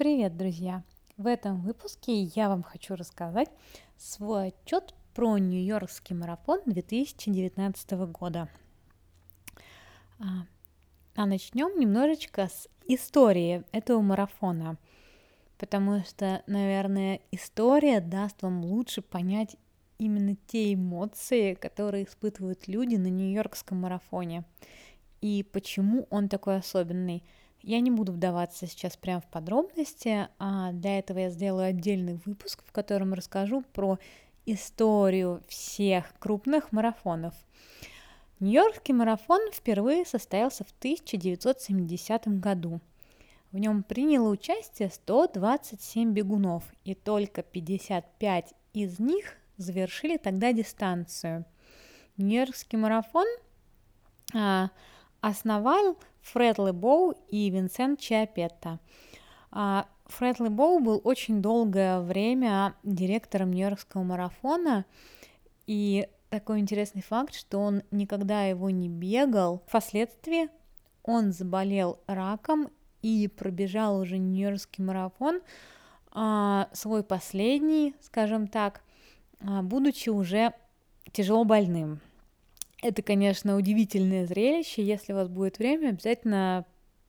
Привет, друзья! В этом выпуске я вам хочу рассказать свой отчет про Нью-Йоркский марафон 2019 года. А, а начнем немножечко с истории этого марафона, потому что, наверное, история даст вам лучше понять именно те эмоции, которые испытывают люди на Нью-Йоркском марафоне и почему он такой особенный – я не буду вдаваться сейчас прямо в подробности, а для этого я сделаю отдельный выпуск, в котором расскажу про историю всех крупных марафонов. Нью-Йоркский марафон впервые состоялся в 1970 году. В нем приняло участие 127 бегунов, и только 55 из них завершили тогда дистанцию. Нью-Йоркский марафон а, основал Фред Лебоу и Винсент Чиапетта. А, Фред Лебоу был очень долгое время директором Нью-Йоркского марафона, и такой интересный факт, что он никогда его не бегал. Впоследствии он заболел раком и пробежал уже Нью-Йоркский марафон, а, свой последний, скажем так, а, будучи уже тяжело больным. Это, конечно, удивительное зрелище. Если у вас будет время, обязательно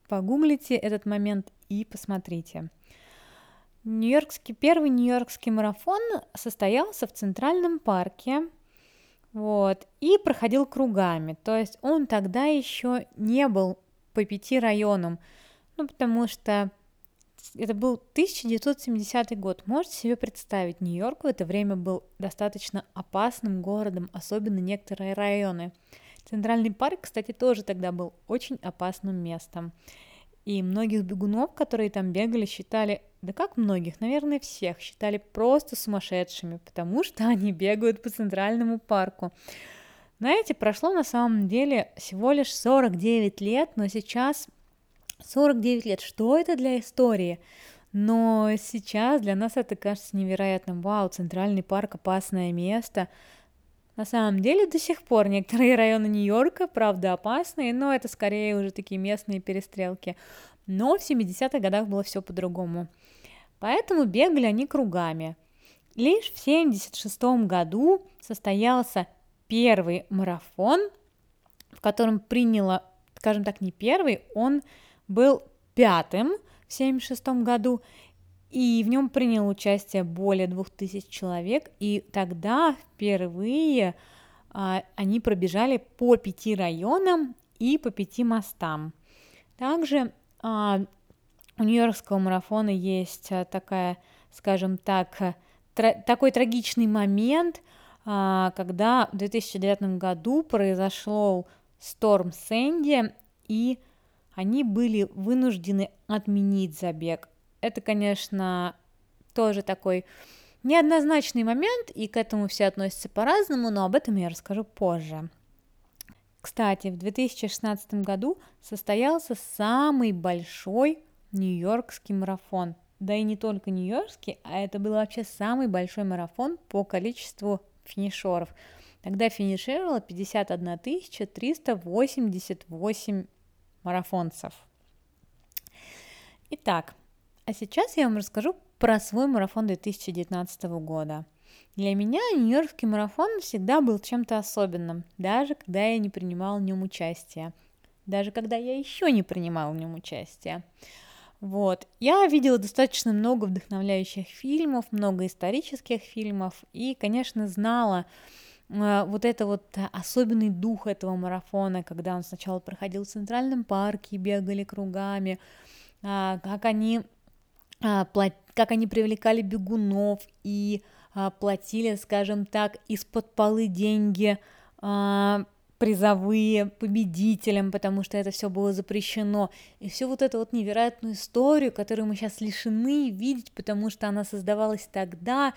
погуглите этот момент и посмотрите. Нью-Йоркский, первый Нью-Йоркский марафон состоялся в Центральном парке, вот, и проходил кругами. То есть он тогда еще не был по пяти районам, ну, потому что это был 1970 год. Можете себе представить, Нью-Йорк в это время был достаточно опасным городом, особенно некоторые районы. Центральный парк, кстати, тоже тогда был очень опасным местом. И многих бегунов, которые там бегали, считали, да как многих, наверное, всех, считали просто сумасшедшими, потому что они бегают по Центральному парку. Знаете, прошло на самом деле всего лишь 49 лет, но сейчас 49 лет, что это для истории? Но сейчас для нас это кажется невероятным. Вау, Центральный парк – опасное место. На самом деле до сих пор некоторые районы Нью-Йорка, правда, опасные, но это скорее уже такие местные перестрелки. Но в 70-х годах было все по-другому. Поэтому бегали они кругами. Лишь в 76 году состоялся первый марафон, в котором приняло, скажем так, не первый, он был пятым в 1976 году, и в нем приняло участие более 2000 человек, и тогда впервые а, они пробежали по пяти районам и по пяти мостам. Также а, у Нью-Йоркского марафона есть а, такая, скажем так, тра- такой трагичный момент, а, когда в 2009 году произошел Сторм Сэнди, и они были вынуждены отменить забег. Это, конечно, тоже такой неоднозначный момент, и к этому все относятся по-разному, но об этом я расскажу позже. Кстати, в 2016 году состоялся самый большой Нью-Йоркский марафон. Да и не только Нью-Йоркский, а это был вообще самый большой марафон по количеству финишеров. Тогда финишировало 51 388 марафонцев. Итак, а сейчас я вам расскажу про свой марафон 2019 года. Для меня Нью-Йоркский марафон всегда был чем-то особенным, даже когда я не принимала в нем участие, даже когда я еще не принимала в нем участие. Вот. Я видела достаточно много вдохновляющих фильмов, много исторических фильмов и, конечно, знала, вот это вот э, особенный дух этого марафона, когда он сначала проходил в Центральном парке, бегали кругами, а, как они, а, как они привлекали бегунов и платили, скажем так, из-под полы деньги призовые победителям, потому что это все было запрещено. И всю вот эту вот невероятную историю, которую мы сейчас лишены видеть, потому что она создавалась тогда.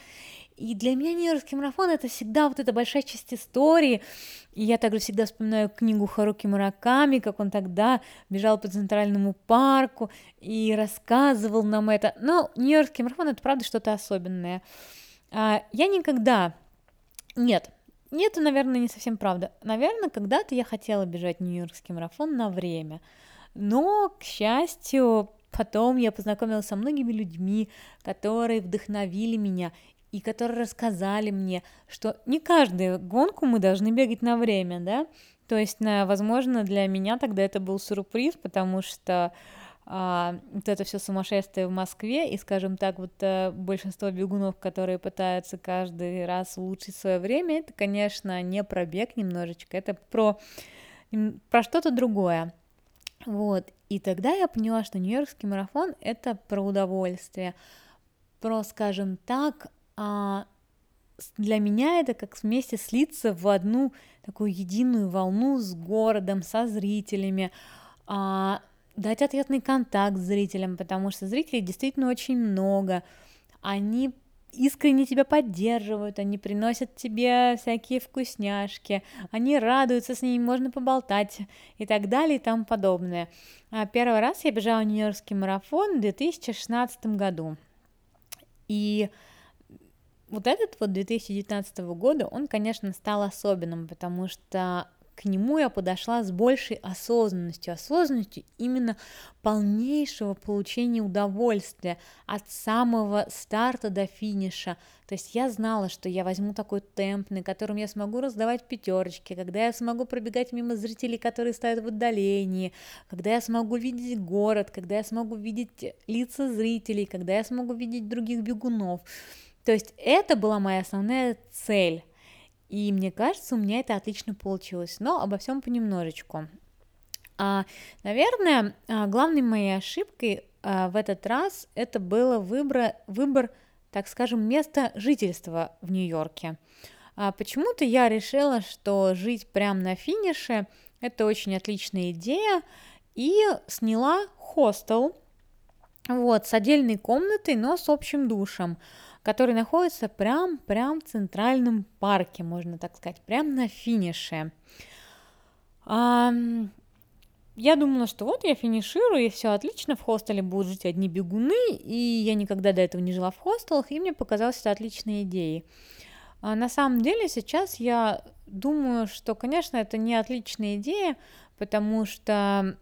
И для меня Нью-Йоркский марафон это всегда вот эта большая часть истории. И я также всегда вспоминаю книгу Харуки Мураками, как он тогда бежал по Центральному парку и рассказывал нам это. Но Нью-Йоркский марафон это правда что-то особенное. А, я никогда... Нет, нет, это, наверное, не совсем правда. Наверное, когда-то я хотела бежать Нью-Йоркский марафон на время. Но, к счастью, Потом я познакомилась со многими людьми, которые вдохновили меня и которые рассказали мне, что не каждую гонку мы должны бегать на время, да, то есть, возможно, для меня тогда это был сюрприз, потому что а, вот это все сумасшествие в Москве, и, скажем так, вот а, большинство бегунов, которые пытаются каждый раз улучшить свое время, это, конечно, не про бег немножечко, это про, про что-то другое. Вот, и тогда я поняла, что Нью-Йоркский марафон — это про удовольствие, про, скажем так, а, для меня это как вместе слиться в одну такую единую волну с городом, со зрителями, а, дать ответный контакт с зрителем, потому что зрителей действительно очень много, они искренне тебя поддерживают, они приносят тебе всякие вкусняшки, они радуются с ними, можно поболтать и так далее и тому подобное. А первый раз я бежала Нью-Йоркский марафон в 2016 году. И вот этот вот 2019 года, он, конечно, стал особенным, потому что к нему я подошла с большей осознанностью, осознанностью именно полнейшего получения удовольствия от самого старта до финиша. То есть я знала, что я возьму такой темп, на котором я смогу раздавать пятерочки, когда я смогу пробегать мимо зрителей, которые стоят в отдалении, когда я смогу видеть город, когда я смогу видеть лица зрителей, когда я смогу видеть других бегунов. То есть это была моя основная цель. И мне кажется, у меня это отлично получилось. Но обо всем понемножечку. А, наверное, а, главной моей ошибкой а, в этот раз это было выбор, выбор, так скажем, места жительства в Нью-Йорке. А, почему-то я решила, что жить прямо на финише это очень отличная идея, и сняла хостел, вот, с отдельной комнатой, но с общим душем который находится прям, прям в центральном парке, можно так сказать, прям на финише. А, я думала, что вот я финиширую, и все отлично, в хостеле будут жить одни бегуны, и я никогда до этого не жила в хостелах, и мне показалось это отличной идеей. А на самом деле сейчас я думаю, что, конечно, это не отличная идея, потому что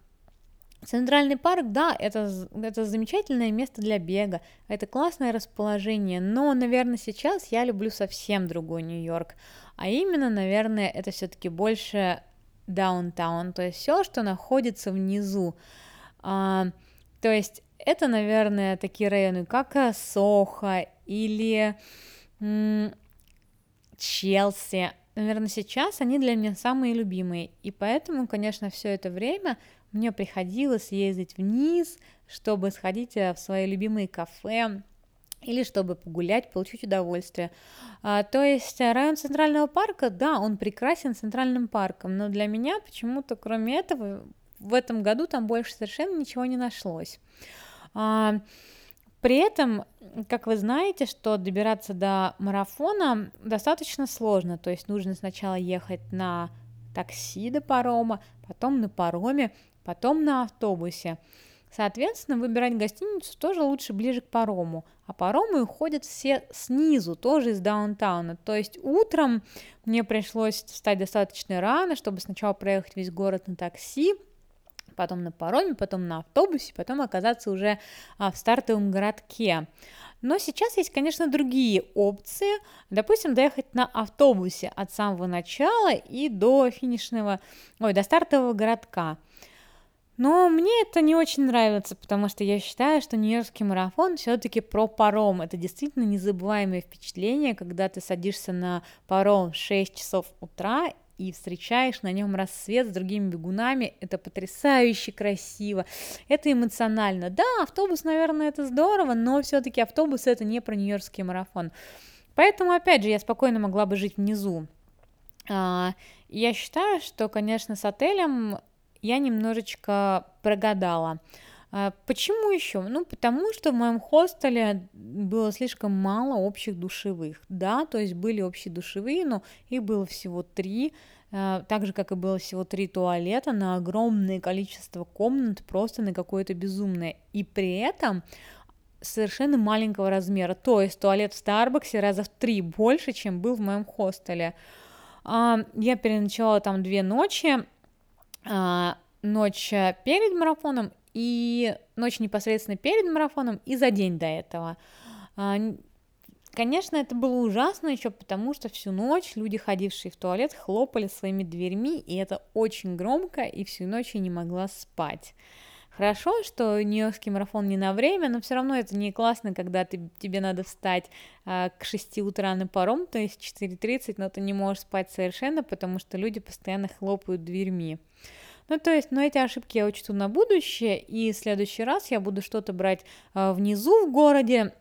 Центральный парк, да, это, это замечательное место для бега, это классное расположение, но, наверное, сейчас я люблю совсем другой Нью-Йорк, а именно, наверное, это все-таки больше даунтаун, то есть все, что находится внизу. А, то есть это, наверное, такие районы, как Сохо или м- Челси. Наверное, сейчас они для меня самые любимые, и поэтому, конечно, все это время мне приходилось ездить вниз, чтобы сходить э, в свои любимые кафе, или чтобы погулять, получить удовольствие. А, то есть э, район Центрального парка, да, он прекрасен центральным парком, но для меня почему-то, кроме этого, в этом году там больше совершенно ничего не нашлось. А, при этом, как вы знаете, что добираться до марафона достаточно сложно, то есть нужно сначала ехать на такси до парома, потом на пароме, потом на автобусе. Соответственно, выбирать гостиницу тоже лучше ближе к парому. А паромы уходят все снизу, тоже из даунтауна. То есть утром мне пришлось встать достаточно рано, чтобы сначала проехать весь город на такси, потом на пароме, потом на автобусе, потом оказаться уже а, в стартовом городке. Но сейчас есть, конечно, другие опции. Допустим, доехать на автобусе от самого начала и до финишного, ой, до стартового городка. Но мне это не очень нравится, потому что я считаю, что Нью-Йоркский марафон все-таки про паром. Это действительно незабываемое впечатление, когда ты садишься на паром в 6 часов утра и встречаешь на нем рассвет с другими бегунами. Это потрясающе красиво, это эмоционально. Да, автобус, наверное, это здорово, но все-таки автобус это не про Нью-Йоркский марафон. Поэтому, опять же, я спокойно могла бы жить внизу. А, я считаю, что, конечно, с отелем я немножечко прогадала. А, почему еще? Ну, потому что в моем хостеле было слишком мало общих душевых. Да, то есть были общие душевые, но их было всего три. А, так же, как и было всего три туалета на огромное количество комнат, просто на какое-то безумное. И при этом совершенно маленького размера. То есть туалет в Старбаксе раза в три больше, чем был в моем хостеле. А, я переночевала там две ночи, ночь перед марафоном и ночь непосредственно перед марафоном, и за день до этого. А, конечно, это было ужасно еще потому, что всю ночь люди, ходившие в туалет, хлопали своими дверьми, и это очень громко, и всю ночь я не могла спать. Хорошо, что Нью-Йоркский марафон не на время, но все равно это не классно, когда ты, тебе надо встать а, к 6 утра на паром, то есть 4.30, но ты не можешь спать совершенно, потому что люди постоянно хлопают дверьми. Ну, то есть, но эти ошибки я учту на будущее, и в следующий раз я буду что-то брать а, внизу в городе,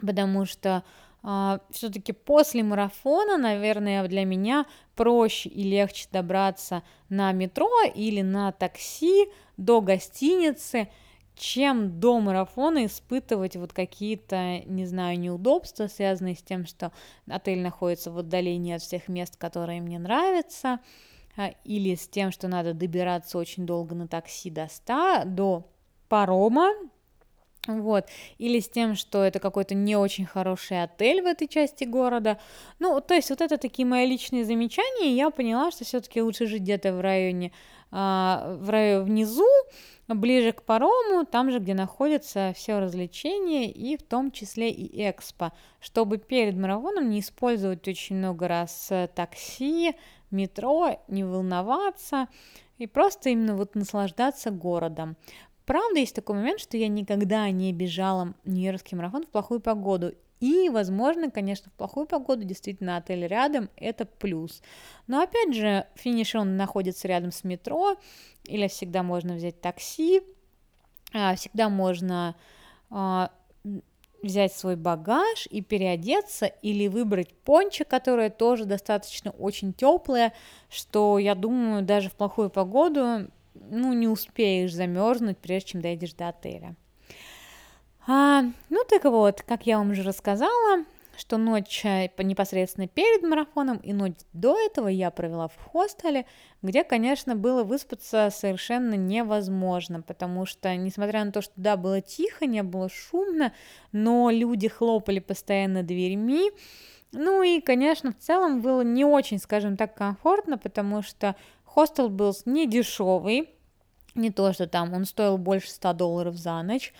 потому что все-таки после марафона, наверное, для меня проще и легче добраться на метро или на такси до гостиницы, чем до марафона испытывать вот какие-то, не знаю, неудобства, связанные с тем, что отель находится в отдалении от всех мест, которые мне нравятся, а, или с тем, что надо добираться очень долго на такси до 100, до парома, вот, или с тем, что это какой-то не очень хороший отель в этой части города. Ну, то есть вот это такие мои личные замечания, я поняла, что все-таки лучше жить где-то в районе, а, в районе внизу, ближе к парому, там же, где находятся все развлечения, и в том числе и экспо, чтобы перед марафоном не использовать очень много раз э, такси, метро, не волноваться, и просто именно вот наслаждаться городом. Правда, есть такой момент, что я никогда не бежала Нью-Йоркский марафон в плохую погоду. И, возможно, конечно, в плохую погоду действительно отель рядом – это плюс. Но, опять же, финиш он находится рядом с метро, или всегда можно взять такси, а, всегда можно а, взять свой багаж и переодеться, или выбрать пончо, которое тоже достаточно очень теплое, что, я думаю, даже в плохую погоду ну, не успеешь замерзнуть, прежде чем дойдешь до отеля. А, ну, так вот, как я вам уже рассказала, что ночь э, непосредственно перед марафоном и ночь до этого я провела в хостеле, где, конечно, было выспаться совершенно невозможно, потому что, несмотря на то, что да, было тихо, не было шумно, но люди хлопали постоянно дверьми, ну и, конечно, в целом было не очень, скажем так, комфортно, потому что Хостел был не дешевый, не то, что там он стоил больше 100 долларов за ночь,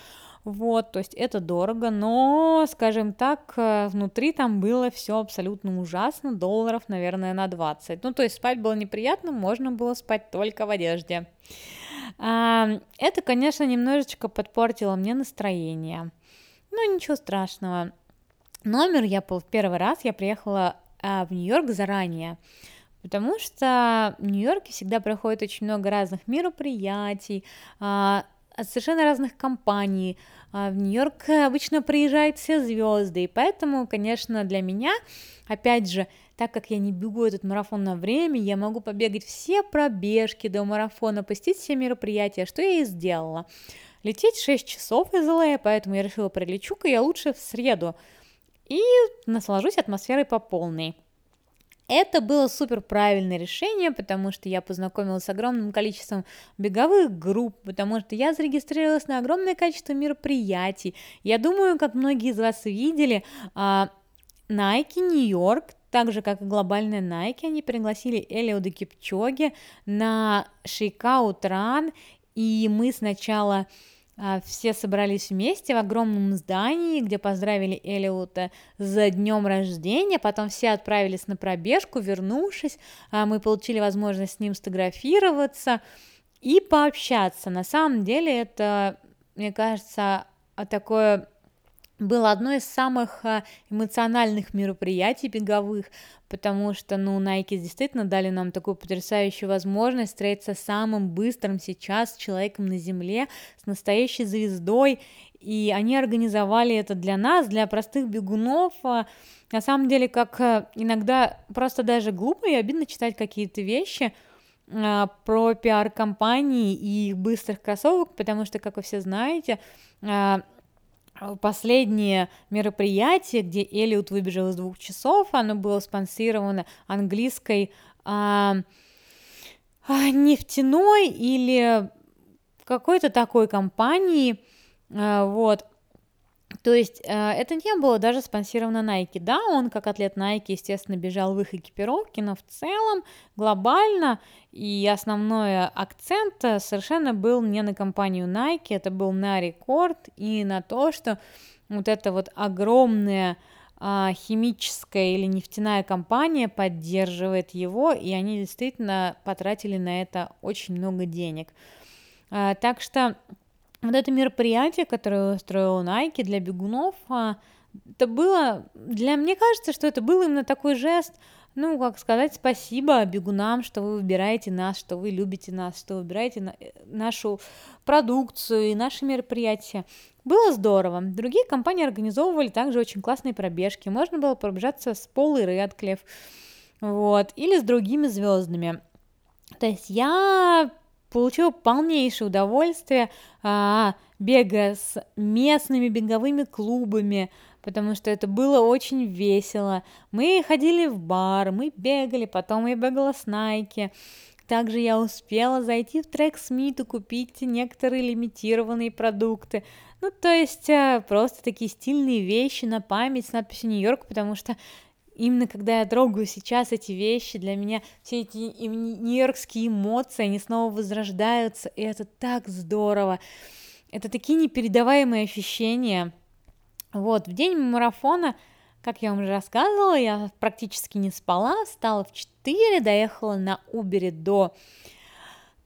вот, то есть это дорого, но, скажем так, э, внутри там было все абсолютно ужасно, долларов, наверное, на 20. Ну, то есть спать было неприятно, можно было спать только в одежде. Это, конечно, немножечко подпортило мне настроение. Но ничего страшного. Номер я был в первый раз, я приехала а, в Нью-Йорк заранее. Потому что в Нью-Йорке всегда проходит очень много разных мероприятий, а, от совершенно разных компаний. А в Нью-Йорк обычно приезжают все звезды, и поэтому, конечно, для меня, опять же, так как я не бегу этот марафон на время, я могу побегать все пробежки до марафона, посетить все мероприятия, что я и сделала. Лететь 6 часов из ЛА, поэтому я решила прилечу-ка я лучше в среду и наслажусь атмосферой по полной. Это было супер правильное решение, потому что я познакомилась с огромным количеством беговых групп, потому что я зарегистрировалась на огромное количество мероприятий. Я думаю, как многие из вас видели, а, Nike Нью-Йорк, так же, как и глобальная Nike, они пригласили Элиода Кипчоги на Шейкаут Ран, и мы сначала все собрались вместе в огромном здании, где поздравили Элиота за днем рождения, потом все отправились на пробежку, вернувшись, а, мы получили возможность с ним сфотографироваться и пообщаться. На самом деле это, мне кажется, такое было одно из самых а, эмоциональных мероприятий беговых, потому что, ну, Nike действительно дали нам такую потрясающую возможность встретиться самым быстрым сейчас человеком на Земле, с настоящей звездой, и они организовали это для нас, для простых бегунов, а, на самом деле, как а, иногда просто даже глупо и обидно читать какие-то вещи, про пиар-компании и их быстрых кроссовок, потому что, как вы все знаете, а, последнее мероприятие, где Элиот выбежал из двух часов, оно было спонсировано английской а, а, нефтяной или какой-то такой компанией, а, вот, То есть э, это не было даже спонсировано Nike. Да, он как атлет Nike, естественно, бежал в их экипировке, но в целом глобально и основной акцент совершенно был не на компанию Nike, это был на рекорд и на то, что вот эта вот огромная а, химическая или нефтяная компания поддерживает его, и они действительно потратили на это очень много денег. А, так что вот это мероприятие, которое устроил Nike для бегунов, а, это было, для мне кажется, что это был именно такой жест, ну, как сказать спасибо бегунам, что вы выбираете нас, что вы любите нас, что выбираете э, нашу продукцию и наши мероприятия. Было здорово. Другие компании организовывали также очень классные пробежки. Можно было пробежаться с Полой Редклифф, вот, или с другими звездами. То есть я получила полнейшее удовольствие, а, бегая с местными беговыми клубами, потому что это было очень весело. Мы ходили в бар, мы бегали, потом я бегала с Nike. Также я успела зайти в трек Смит и купить некоторые лимитированные продукты. Ну, то есть э, просто такие стильные вещи на память с надписью Нью-Йорк, потому что именно когда я трогаю сейчас эти вещи, для меня все эти нью-йоркские эмоции, они снова возрождаются, и это так здорово. Это такие непередаваемые ощущения. Вот, в день марафона, как я вам уже рассказывала, я практически не спала, встала в 4, доехала на Убере до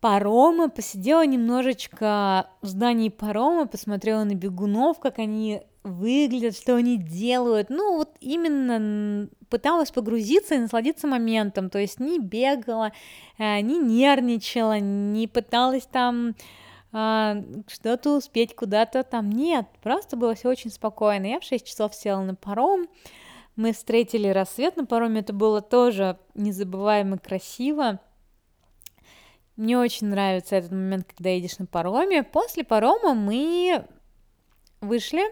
парома, посидела немножечко в здании парома, посмотрела на бегунов, как они выглядят, что они делают. Ну, вот именно пыталась погрузиться и насладиться моментом, то есть не бегала, э, не нервничала, не пыталась там а, что-то успеть куда-то там. Нет, просто было все очень спокойно. Я в 6 часов села на паром, мы встретили рассвет на пароме, это было тоже незабываемо красиво. Мне очень нравится этот момент, когда едешь на пароме. После парома мы вышли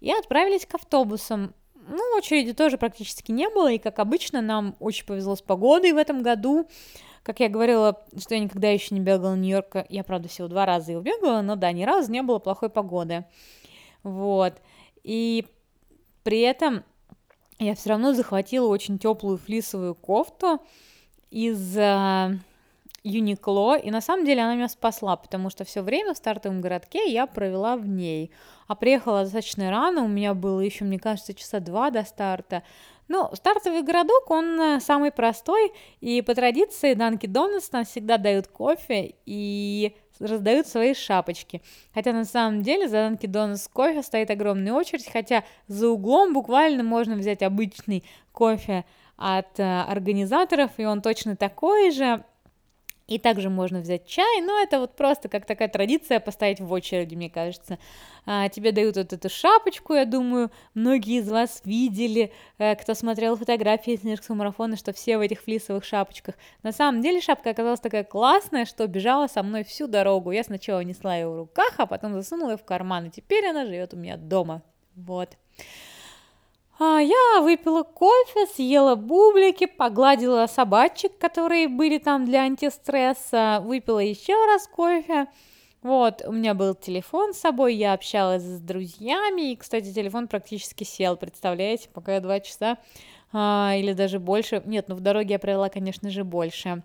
и отправились к автобусам. Ну, очереди тоже практически не было, и, как обычно, нам очень повезло с погодой в этом году. Как я говорила, что я никогда еще не бегала в Нью-Йорк, я, правда, всего два раза его бегала, но да, ни разу не было плохой погоды. Вот. И при этом я все равно захватила очень теплую флисовую кофту из а, Юникло, и на самом деле она меня спасла, потому что все время в стартовом городке я провела в ней. А приехала достаточно рано, у меня было еще, мне кажется, часа два до старта. Ну, стартовый городок, он э, самый простой, и по традиции Данки Донатс нам всегда дают кофе и раздают свои шапочки. Хотя на самом деле за Данки Донатс кофе стоит огромная очередь, хотя за углом буквально можно взять обычный кофе от э, организаторов, и он точно такой же, и также можно взять чай, но это вот просто как такая традиция поставить в очереди, мне кажется. А, тебе дают вот эту шапочку, я думаю, многие из вас видели, э, кто смотрел фотографии Нью-Йоркского марафона, что все в этих флисовых шапочках. На самом деле шапка оказалась такая классная, что бежала со мной всю дорогу. Я сначала несла ее в руках, а потом засунула ее в карман, и теперь она живет у меня дома. Вот. А, я выпила кофе, съела бублики, погладила собачек, которые были там для антистресса, выпила еще раз кофе. Вот, у меня был телефон с собой, я общалась с друзьями, и, кстати, телефон практически сел, представляете, пока я два часа а, или даже больше, нет, ну в дороге я провела, конечно же, больше.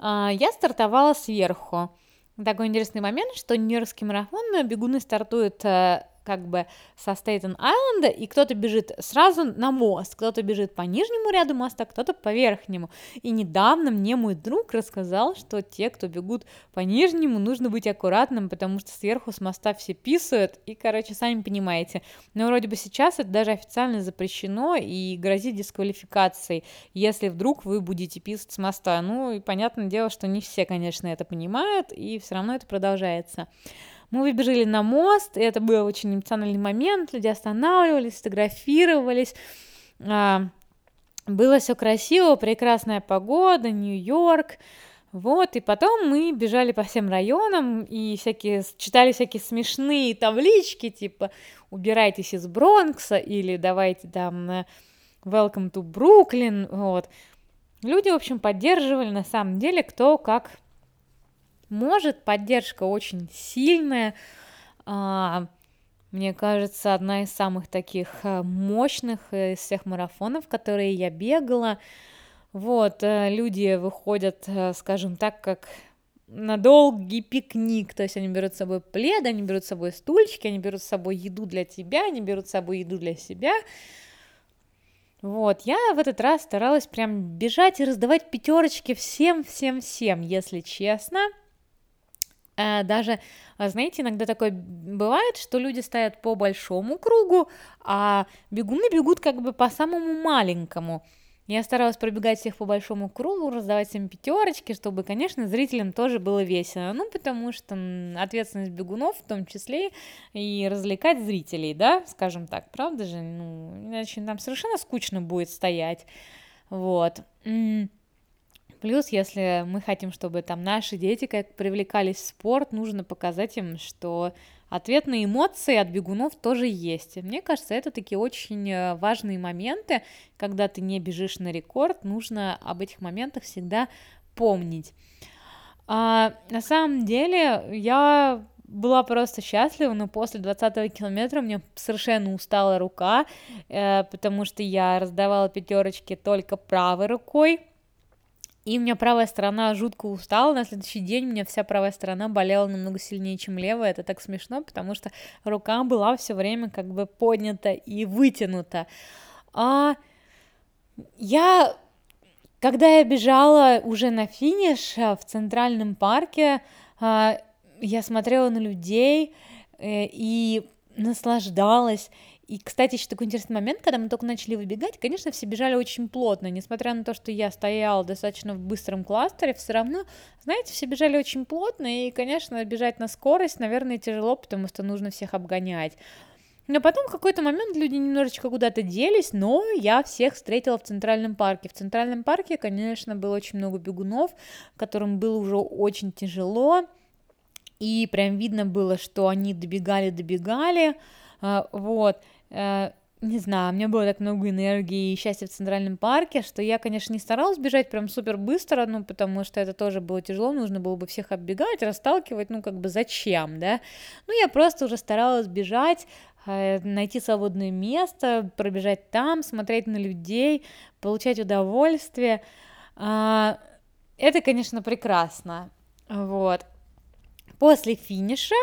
А, я стартовала сверху. Такой интересный момент, что Нью-Йоркский марафон бегуны стартуют э, как бы со Стейтен-Айленда, и кто-то бежит сразу на мост, кто-то бежит по нижнему ряду моста, кто-то по верхнему. И недавно мне мой друг рассказал, что те, кто бегут по нижнему, нужно быть аккуратным, потому что сверху с моста все писают, и, короче, сами понимаете. Но вроде бы сейчас это даже официально запрещено и грозит дисквалификацией, если вдруг вы будете писать с моста. Ну, и понятное дело, что не все, конечно, это понимают, и все равно это продолжается. Мы выбежали на мост, и это был очень эмоциональный момент, люди останавливались, фотографировались. А, было все красиво, прекрасная погода, Нью-Йорк. Вот, и потом мы бежали по всем районам и всякие, читали всякие смешные таблички, типа «Убирайтесь из Бронкса» или «Давайте там Welcome to Brooklyn», вот. Люди, в общем, поддерживали на самом деле кто как может, поддержка очень сильная. А, Мне кажется, одна из самых таких э, мощных из всех марафонов, которые я бегала. Вот, э, люди выходят, э, скажем так, как на долгий пикник, то есть они берут с собой плед, они берут с собой стульчики, они берут с собой еду для тебя, они берут с собой еду для себя. Вот, я в этот раз старалась прям бежать и раздавать пятерочки всем, всем, всем, если честно. Э, даже, а, знаете, иногда такое бывает, что люди стоят по большому кругу, а бегуны бегут как бы по самому маленькому. Я старалась пробегать всех по большому кругу, раздавать им пятерочки, чтобы, конечно, зрителям тоже было весело. Ну, потому что ответственность бегунов в том числе и развлекать зрителей, да, скажем так, правда же? Ну, иначе нам совершенно скучно будет стоять. Вот. Плюс, если мы хотим, чтобы там наши дети как привлекались в спорт, нужно показать им, что ответные эмоции от бегунов тоже есть. Мне кажется, это такие очень э, важные моменты, когда ты не бежишь на рекорд, нужно об этих моментах всегда помнить. А, на самом деле, я была просто счастлива, но после 20 километра мне совершенно устала рука, э, потому что я раздавала пятерочки только правой рукой, и у меня правая сторона жутко устала, на следующий день у меня вся правая сторона болела намного сильнее, чем левая, это так смешно, потому что рука была все время как бы поднята и вытянута. А я, когда я бежала уже на финиш а, в Центральном парке, а, я смотрела на людей э, и наслаждалась, и, кстати, еще такой интересный момент, когда мы только начали выбегать, конечно, все бежали очень плотно, несмотря на то, что я стояла достаточно в быстром кластере, все равно, знаете, все бежали очень плотно, и, конечно, бежать на скорость, наверное, тяжело, потому что нужно всех обгонять. Но потом в какой-то момент люди немножечко куда-то делись, но я всех встретила в Центральном парке. В Центральном парке, конечно, было очень много бегунов, которым было уже очень тяжело, и прям видно было, что они добегали-добегали, вот, э, не знаю, у меня было так много энергии и счастья в Центральном парке, что я, конечно, не старалась бежать прям супер быстро, ну, потому что это тоже было тяжело, нужно было бы всех оббегать, расталкивать, ну, как бы зачем, да? Ну, я просто уже старалась бежать, э, найти свободное место, пробежать там, смотреть на людей, получать удовольствие. А, это, конечно, прекрасно, вот. После финиша,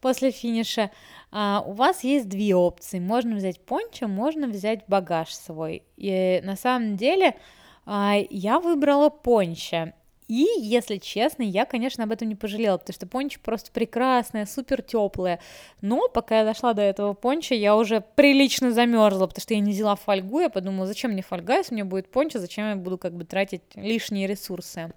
после финиша а, у вас есть две опции. Можно взять пончо, можно взять багаж свой. И на самом деле а, я выбрала пончо. И, если честно, я, конечно, об этом не пожалела, потому что пончо просто прекрасная, супер теплая. Но пока я дошла до этого пончо, я уже прилично замерзла, потому что я не взяла фольгу. Я подумала, зачем мне фольга, если у меня будет пончо, зачем я буду как бы тратить лишние ресурсы.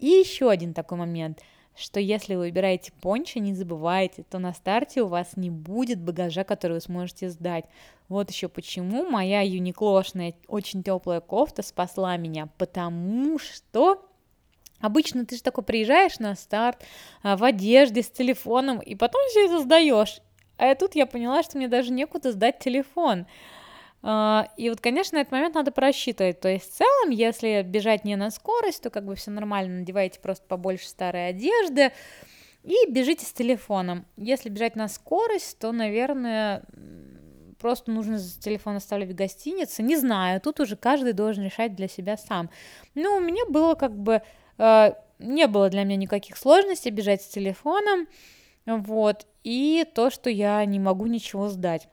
И еще один такой момент – что если вы выбираете пончо, не забывайте, то на старте у вас не будет багажа, который вы сможете сдать. Вот еще почему моя юниклошная очень теплая кофта спасла меня, потому что Обычно ты же такой приезжаешь на старт а, в одежде с телефоном, и потом все это сдаешь. А тут я поняла, что мне даже некуда сдать телефон. А, и вот, конечно, этот момент надо просчитывать. То есть в целом, если бежать не на скорость, то как бы все нормально, надевайте просто побольше старой одежды и бежите с телефоном. Если бежать на скорость, то, наверное, просто нужно телефон оставлять в гостинице. Не знаю, тут уже каждый должен решать для себя сам. Ну, у меня было как бы... Э, не было для меня никаких сложностей бежать с телефоном, вот, и то, что я не могу ничего сдать.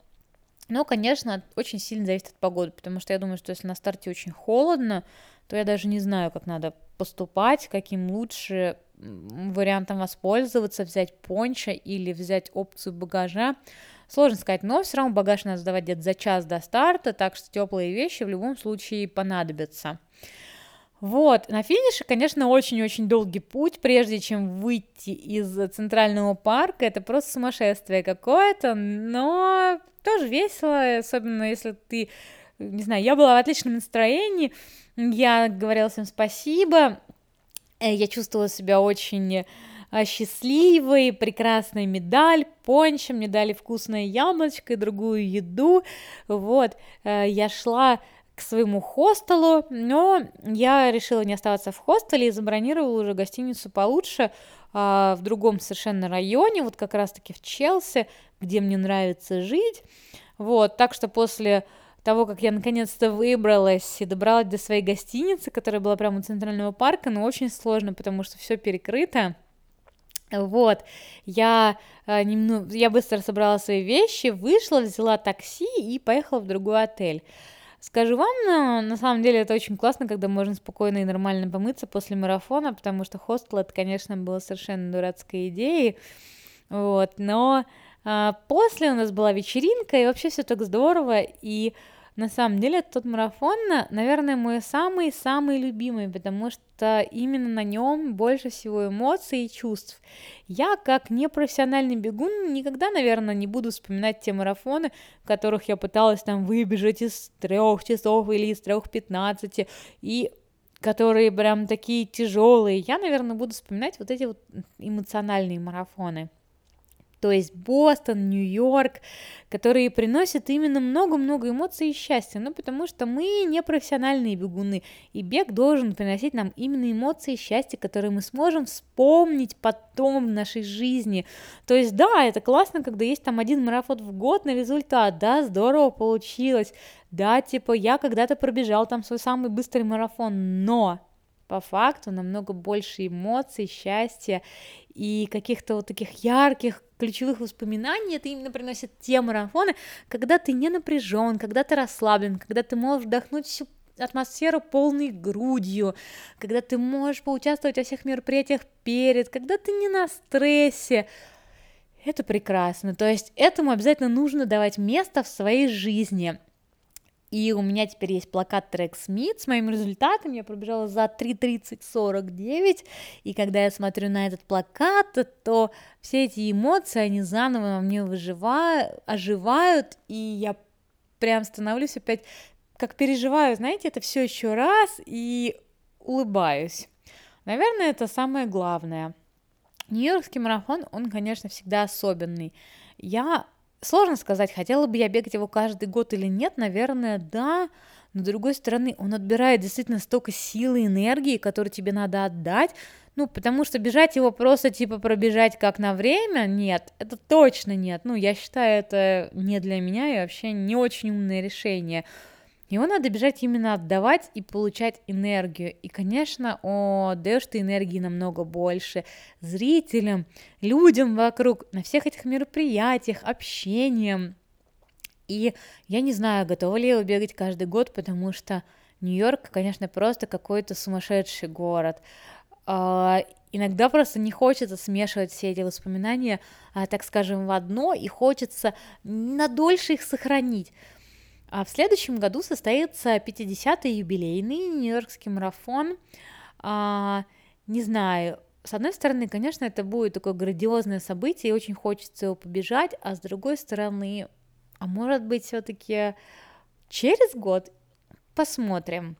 Но, конечно, очень сильно зависит от погоды, потому что я думаю, что если на старте очень холодно, то я даже не знаю, как надо поступать, каким лучше вариантом воспользоваться, взять пончо или взять опцию багажа. Сложно сказать, но все равно багаж надо сдавать где-то за час до старта, так что теплые вещи в любом случае понадобятся. Вот, на финише, конечно, очень-очень долгий путь, прежде чем выйти из центрального парка, это просто сумасшествие какое-то, но тоже весело, особенно если ты, не знаю, я была в отличном настроении, я говорила всем спасибо, э, я чувствовала себя очень э, счастливой, прекрасная медаль, пончо, мне дали вкусное яблочко и другую еду, вот, э, я шла к своему хостелу, но я решила не оставаться в хостеле и забронировала уже гостиницу получше, а, в другом совершенно районе, вот как раз-таки в Челси, где мне нравится жить. Вот, так что после того, как я наконец-то выбралась и добралась до своей гостиницы, которая была прямо у центрального парка, но очень сложно, потому что все перекрыто. Вот, я, э, немного, я быстро собрала свои вещи, вышла, взяла такси и поехала в другой отель. Скажу вам, на, на самом деле это очень классно, когда можно спокойно и нормально помыться после марафона, потому что хостел это, конечно, была совершенно дурацкая идея, вот, но а, после у нас была вечеринка, и вообще все так здорово, и на самом деле тот марафон, наверное, мой самый-самый любимый, потому что именно на нем больше всего эмоций и чувств. Я, как непрофессиональный бегун, никогда, наверное, не буду вспоминать те марафоны, в которых я пыталась там выбежать из трех часов или из трех пятнадцати, и которые прям такие тяжелые. Я, наверное, буду вспоминать вот эти вот эмоциональные марафоны то есть Бостон, Нью-Йорк, которые приносят именно много-много эмоций и счастья, ну потому что мы не профессиональные бегуны, и бег должен приносить нам именно эмоции и счастье, которые мы сможем вспомнить потом в нашей жизни. То есть да, это классно, когда есть там один марафон в год на результат, да, здорово получилось, да, типа я когда-то пробежал там свой самый быстрый марафон, но по факту намного больше эмоций, счастья и каких-то вот таких ярких ключевых воспоминаний это именно приносит те марафоны, когда ты не напряжен, когда ты расслаблен, когда ты можешь вдохнуть всю атмосферу полной грудью, когда ты можешь поучаствовать во всех мероприятиях перед, когда ты не на стрессе. Это прекрасно. То есть этому обязательно нужно давать место в своей жизни. И у меня теперь есть плакат трек Смит с моим результатом. Я пробежала за 3.30.49. И когда я смотрю на этот плакат, то все эти эмоции, они заново во мне выживают, оживают. И я прям становлюсь опять, как переживаю, знаете, это все еще раз и улыбаюсь. Наверное, это самое главное. Нью-Йоркский марафон, он, конечно, всегда особенный. Я Сложно сказать, хотела бы я бегать его каждый год или нет, наверное, да, но с другой стороны, он отбирает действительно столько силы и энергии, которые тебе надо отдать, ну, потому что бежать его просто, типа, пробежать как на время, нет, это точно нет, ну, я считаю, это не для меня и вообще не очень умное решение, его надо бежать именно отдавать и получать энергию. И, конечно, о, даешь ты энергии намного больше зрителям, людям вокруг, на всех этих мероприятиях, общением. И я не знаю, готова ли я бегать каждый год, потому что Нью-Йорк, конечно, просто какой-то сумасшедший город. Uh, иногда просто не хочется смешивать все эти воспоминания, uh, так скажем, в одно, и хочется надольше их сохранить. А в следующем году состоится 50-й юбилейный Нью-Йоркский марафон. А, не знаю, с одной стороны, конечно, это будет такое грандиозное событие, и очень хочется его побежать, а с другой стороны, а может быть, все-таки через год посмотрим.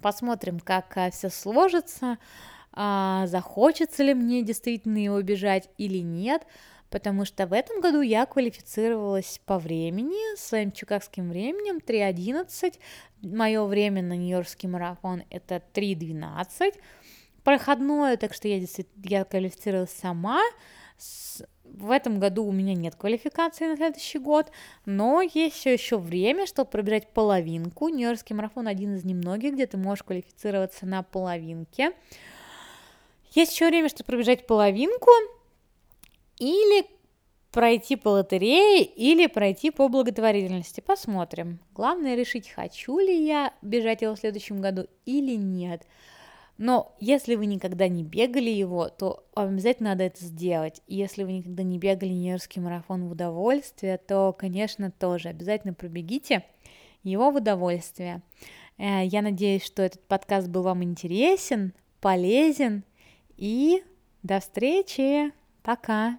Посмотрим, как а, все сложится, а, захочется ли мне действительно его бежать или нет потому что в этом году я квалифицировалась по времени, своим чикагским временем 3.11, мое время на Нью-Йоркский марафон это 3.12, проходное, так что я я квалифицировалась сама, в этом году у меня нет квалификации на следующий год, но есть все еще время, чтобы пробежать половинку. Нью-Йоркский марафон один из немногих, где ты можешь квалифицироваться на половинке. Есть еще время, чтобы пробежать половинку, или пройти по лотерее, или пройти по благотворительности. Посмотрим. Главное решить, хочу ли я бежать его в следующем году или нет. Но если вы никогда не бегали его, то обязательно надо это сделать. Если вы никогда не бегали Нью-Йоркский марафон в удовольствие, то, конечно, тоже обязательно пробегите его в удовольствие. Э, я надеюсь, что этот подкаст был вам интересен, полезен. И до встречи! Пока!